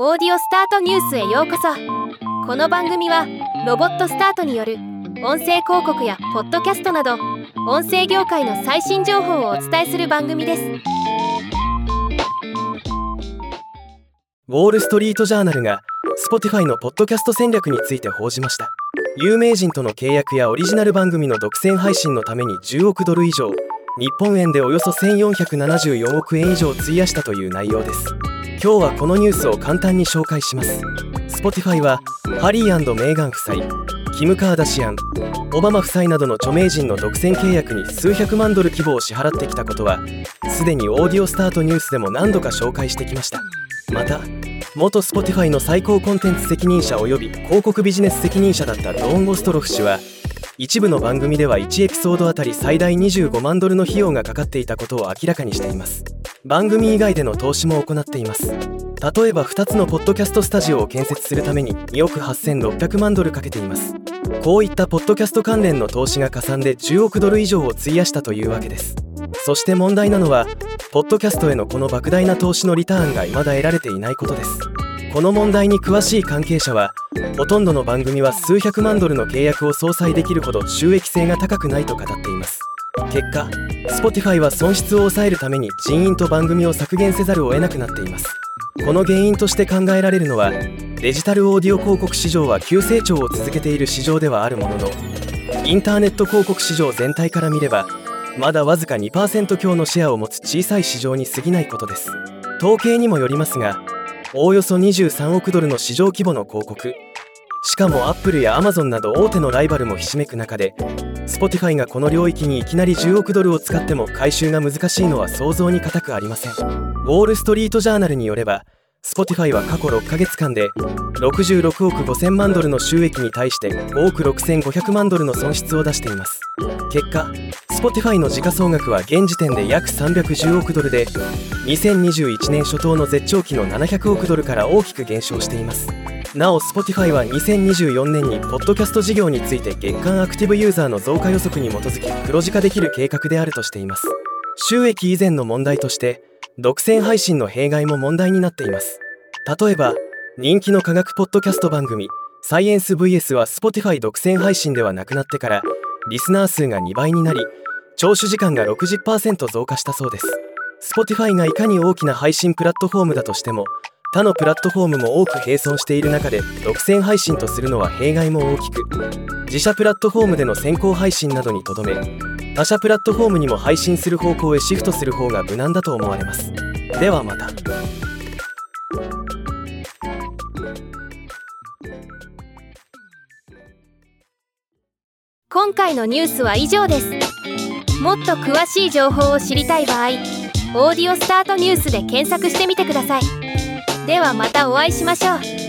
オーディオスタートニュースへようこそ。この番組はロボットスタートによる音声広告やポッドキャストなど音声業界の最新情報をお伝えする番組です。ウォール・ストリート・ジャーナルが Spotify のポッドキャスト戦略について報じました。有名人との契約やオリジナル番組の独占配信のために10億ドル以上日本円でおよそ1474億円以上費やしたという内容です。今日はこのニュースを簡単に紹介します。Spotify はハリーメーガン夫妻キム・カーダシアンオバマ夫妻などの著名人の独占契約に数百万ドル規模を支払ってきたことはすでにオーディオスタートニュースでも何度か紹介してきました。また元 Spotify の最高コンテンツ責任者及び広告ビジネス責任者だったドーン・ゴストロフ氏は一部の番組では1エピソードあたり最大25万ドルの費用がかかっていたことを明らかにしています。番組以外での投資も行っています。例えば2つのポッドキャストスタジオを建設するために2億8600万ドルかけています。こういったポッドキャスト関連の投資が加算で10億ドル以上を費やしたというわけです。そして問題なのはポッドキャストへのこの莫大な投資のリターンが未だ得られていないことです。この問題に詳しい関係者はほとんどの番組は数百万ドルの契約を相殺できるほど収益性が高くないと語っています。結果 Spotify は損失を抑えるために人員と番組を削減せざるを得なくなっています。この原因として考えられるのはデジタルオーディオ広告市場は急成長を続けている市場ではあるもののインターネット広告市場全体から見ればまだわずか2%強のシェアを持つ小さい市場に過ぎないことです。統計にもよりますがおおよそ23億ドルの市場規模の広告しかもアップルやアマゾンなど大手のライバルもひしめく中で Spotify がこの領域にいきなり10億ドルを使っても回収が難しいのは想像に難くありません。ウォール・ストリート・ジャーナルによれば Spotify は過去6ヶ月間で66億5000万ドルの収益に対して5億6500万ドルの損失を出しています。結果 Spotify の時価総額は現時点で約310億ドルで2021年初頭の絶頂期の700億ドルから大きく減少しています。なお Spotify は2024年にポッドキャスト事業について月間アクティブユーザーの増加予測に基づき黒字化できる計画であるとしています。収益以前の問題として独占配信の弊害も問題になっています。例えば人気の科学ポッドキャスト番組サイエンス VS は Spotify 独占配信ではなくなってからリスナー数が2倍になり聴取時間が60%増加したそうです。Spotify がいかに大きな配信プラットフォームだとしても他のプラットフォームも多く並存している中で独占配信とするのは弊害も大きく自社プラットフォームでの先行配信などにとどめ他社プラットフォームにも配信する方向へシフトする方が無難だと思われます。ではまた。今回のニュースは以上です。もっと詳しい情報を知りたい場合「オーディオスタートニュース」で検索してみてください。ではまたお会いしましょう。